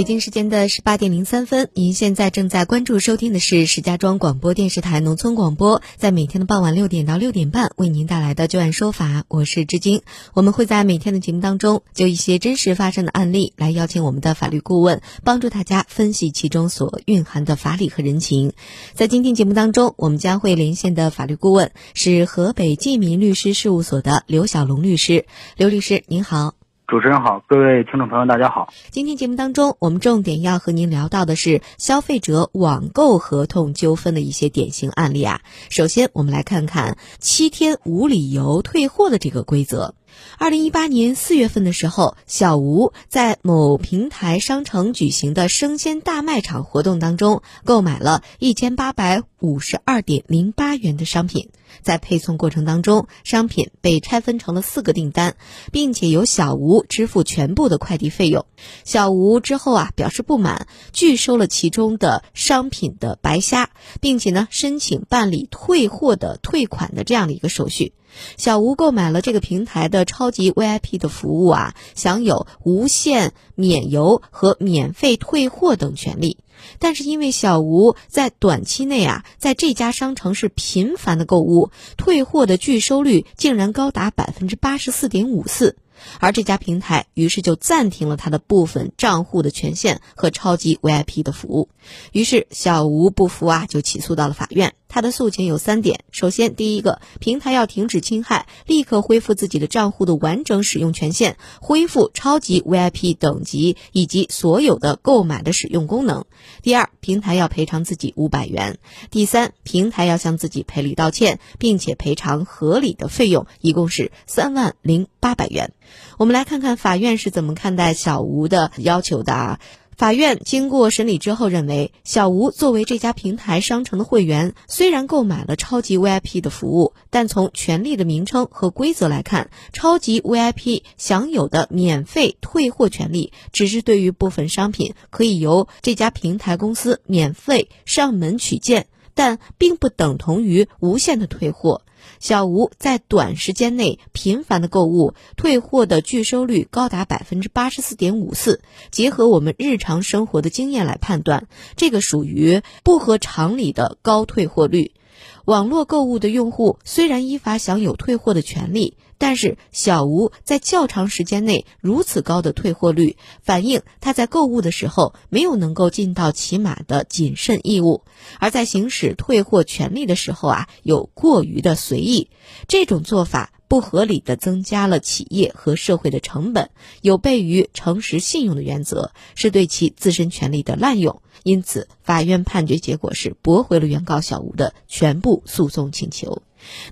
北京时间的十八点零三分，您现在正在关注收听的是石家庄广播电视台农村广播，在每天的傍晚六点到六点半为您带来的就案说法，我是志晶。我们会在每天的节目当中，就一些真实发生的案例来邀请我们的法律顾问，帮助大家分析其中所蕴含的法理和人情。在今天节目当中，我们将会连线的法律顾问是河北济民律师事务所的刘小龙律师。刘律师您好。主持人好，各位听众朋友，大家好。今天节目当中，我们重点要和您聊到的是消费者网购合同纠纷的一些典型案例啊。首先，我们来看看七天无理由退货的这个规则。二零一八年四月份的时候，小吴在某平台商城举行的生鲜大卖场活动当中，购买了一千八百五十二点零八元的商品。在配送过程当中，商品被拆分成了四个订单，并且由小吴支付全部的快递费用。小吴之后啊表示不满，拒收了其中的商品的白虾，并且呢申请办理退货的退款的这样的一个手续。小吴购买了这个平台的超级 VIP 的服务啊，享有无限免邮和免费退货等权利。但是因为小吴在短期内啊，在这家商城是频繁的购物，退货的拒收率竟然高达百分之八十四点五四。而这家平台于是就暂停了他的部分账户的权限和超级 VIP 的服务。于是小吴不服啊，就起诉到了法院。他的诉请有三点：首先，第一个，平台要停止侵害，立刻恢复自己的账户的完整使用权限，恢复超级 VIP 等级以及所有的购买的使用功能；第二，平台要赔偿自己五百元；第三，平台要向自己赔礼道歉，并且赔偿合理的费用，一共是三万零八百元。我们来看看法院是怎么看待小吴的要求的啊？法院经过审理之后认为，小吴作为这家平台商城的会员，虽然购买了超级 VIP 的服务，但从权利的名称和规则来看，超级 VIP 享有的免费退货权利，只是对于部分商品可以由这家平台公司免费上门取件，但并不等同于无限的退货。小吴在短时间内频繁的购物，退货的拒收率高达百分之八十四点五四。结合我们日常生活的经验来判断，这个属于不合常理的高退货率。网络购物的用户虽然依法享有退货的权利，但是小吴在较长时间内如此高的退货率，反映他在购物的时候没有能够尽到起码的谨慎义务，而在行使退货权利的时候啊，有过于的随意，这种做法。不合理的增加了企业和社会的成本，有悖于诚实信用的原则，是对其自身权利的滥用。因此，法院判决结果是驳回了原告小吴的全部诉讼请求。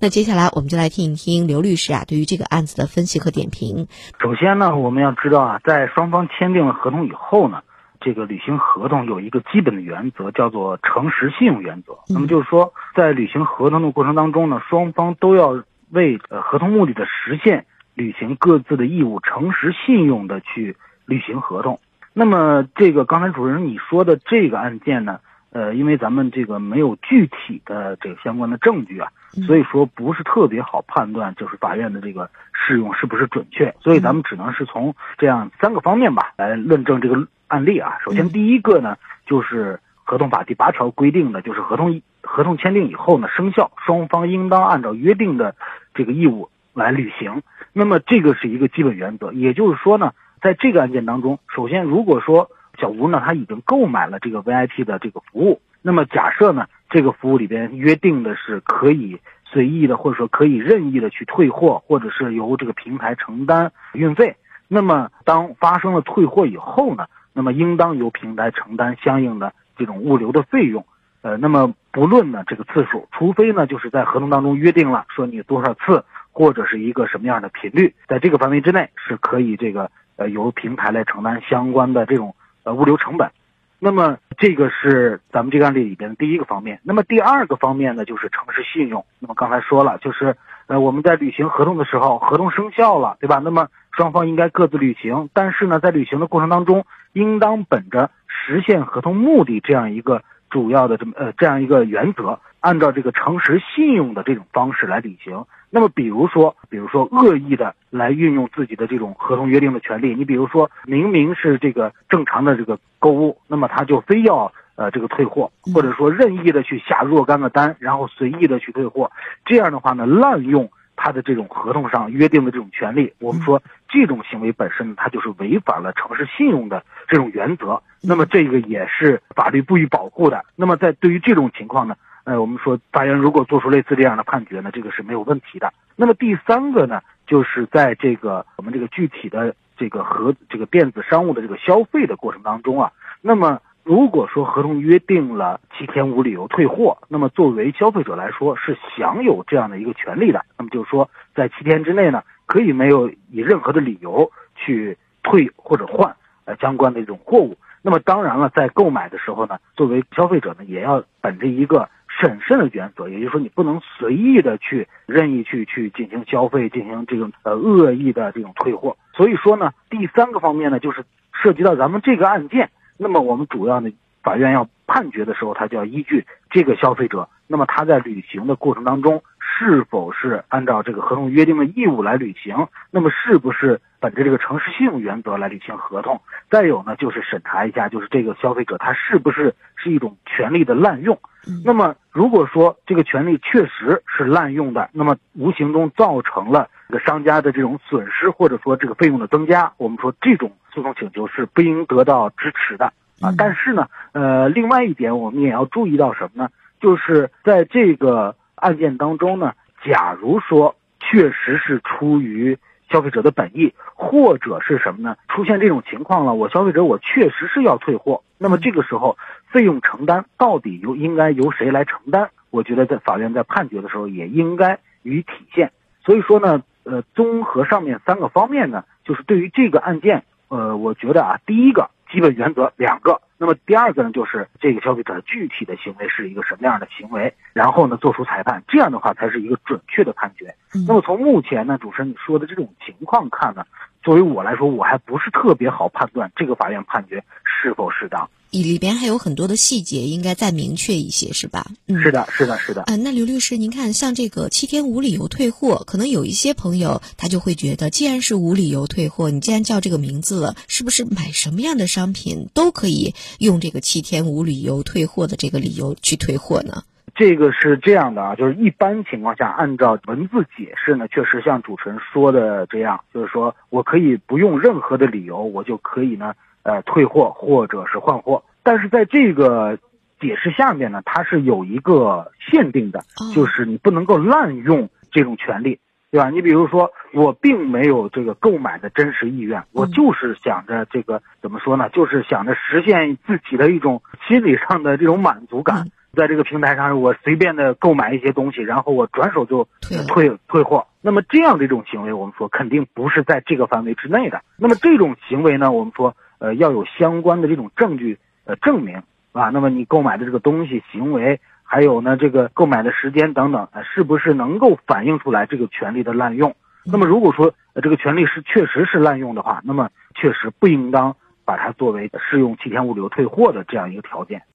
那接下来我们就来听一听刘律师啊对于这个案子的分析和点评。首先呢，我们要知道啊，在双方签订了合同以后呢，这个履行合同有一个基本的原则，叫做诚实信用原则。那么就是说，在履行合同的过程当中呢，双方都要。为呃合同目的的实现，履行各自的义务，诚实信用的去履行合同。那么这个刚才主持人你说的这个案件呢，呃，因为咱们这个没有具体的这个相关的证据啊，所以说不是特别好判断，就是法院的这个适用是不是准确。所以咱们只能是从这样三个方面吧来论证这个案例啊。首先第一个呢，就是合同法第八条规定的，就是合同合同签订以后呢生效，双方应当按照约定的。这个义务来履行，那么这个是一个基本原则。也就是说呢，在这个案件当中，首先如果说小吴呢他已经购买了这个 VIP 的这个服务，那么假设呢这个服务里边约定的是可以随意的或者说可以任意的去退货，或者是由这个平台承担运费，那么当发生了退货以后呢，那么应当由平台承担相应的这种物流的费用。呃，那么不论呢这个次数，除非呢就是在合同当中约定了说你多少次或者是一个什么样的频率，在这个范围之内是可以这个呃由平台来承担相关的这种呃物流成本。那么这个是咱们这个案例里边的第一个方面。那么第二个方面呢就是诚实信用。那么刚才说了，就是呃我们在履行合同的时候，合同生效了，对吧？那么双方应该各自履行，但是呢在履行的过程当中，应当本着实现合同目的这样一个主要的这么呃这样一个原则，按照这个诚实信用的这种方式来履行。那么，比如说，比如说恶意的来运用自己的这种合同约定的权利，你比如说明明是这个正常的这个购物，那么他就非要呃这个退货，或者说任意的去下若干个单，然后随意的去退货，这样的话呢，滥用他的这种合同上约定的这种权利，我们说这种行为本身它就是违反了诚实信用的这种原则，那么这个也是法律不予保护的。那么在对于这种情况呢？呃，我们说法院如果做出类似这样的判决呢，这个是没有问题的。那么第三个呢，就是在这个我们这个具体的这个和这个电子商务的这个消费的过程当中啊，那么如果说合同约定了七天无理由退货，那么作为消费者来说是享有这样的一个权利的。那么就是说，在七天之内呢，可以没有以任何的理由去退或者换呃相关的这种货物。那么当然了，在购买的时候呢，作为消费者呢，也要本着一个。审慎的原则，也就是说，你不能随意的去任意去去进行消费，进行这种呃恶意的这种退货。所以说呢，第三个方面呢，就是涉及到咱们这个案件，那么我们主要呢，法院要判决的时候，他就要依据这个消费者，那么他在履行的过程当中。是否是按照这个合同约定的义务来履行？那么是不是本着这个诚实信用原则来履行合同？再有呢，就是审查一下，就是这个消费者他是不是是一种权利的滥用？那么如果说这个权利确实是滥用的，那么无形中造成了这个商家的这种损失，或者说这个费用的增加，我们说这种诉讼请求是不应得到支持的啊。但是呢，呃，另外一点我们也要注意到什么呢？就是在这个。案件当中呢，假如说确实是出于消费者的本意，或者是什么呢？出现这种情况了，我消费者我确实是要退货，那么这个时候费用承担到底由应该由谁来承担？我觉得在法院在判决的时候也应该予以体现。所以说呢，呃，综合上面三个方面呢，就是对于这个案件，呃，我觉得啊，第一个基本原则两个。那么第二个呢，就是这个消费者具体的行为是一个什么样的行为，然后呢做出裁判，这样的话才是一个准确的判决。那么从目前呢主持人你说的这种情况看呢，作为我来说，我还不是特别好判断这个法院判决是否适当。里边还有很多的细节，应该再明确一些，是吧？嗯，是的，是的，是的。啊，那刘律师，您看，像这个七天无理由退货，可能有一些朋友他就会觉得，既然是无理由退货，你既然叫这个名字了，是不是买什么样的商品都可以用这个七天无理由退货的这个理由去退货呢？这个是这样的啊，就是一般情况下，按照文字解释呢，确实像主持人说的这样，就是说我可以不用任何的理由，我就可以呢。呃，退货或者是换货，但是在这个解释下面呢，它是有一个限定的，就是你不能够滥用这种权利，对吧？你比如说，我并没有这个购买的真实意愿，我就是想着这个怎么说呢？就是想着实现自己的一种心理上的这种满足感。在这个平台上，我随便的购买一些东西，然后我转手就退退货。那么这样的一种行为，我们说肯定不是在这个范围之内的。那么这种行为呢，我们说呃要有相关的这种证据呃证明啊。那么你购买的这个东西行为，还有呢这个购买的时间等等，是不是能够反映出来这个权利的滥用？那么如果说这个权利是确实是滥用的话，那么确实不应当把它作为适用七天物流退货的这样一个条件。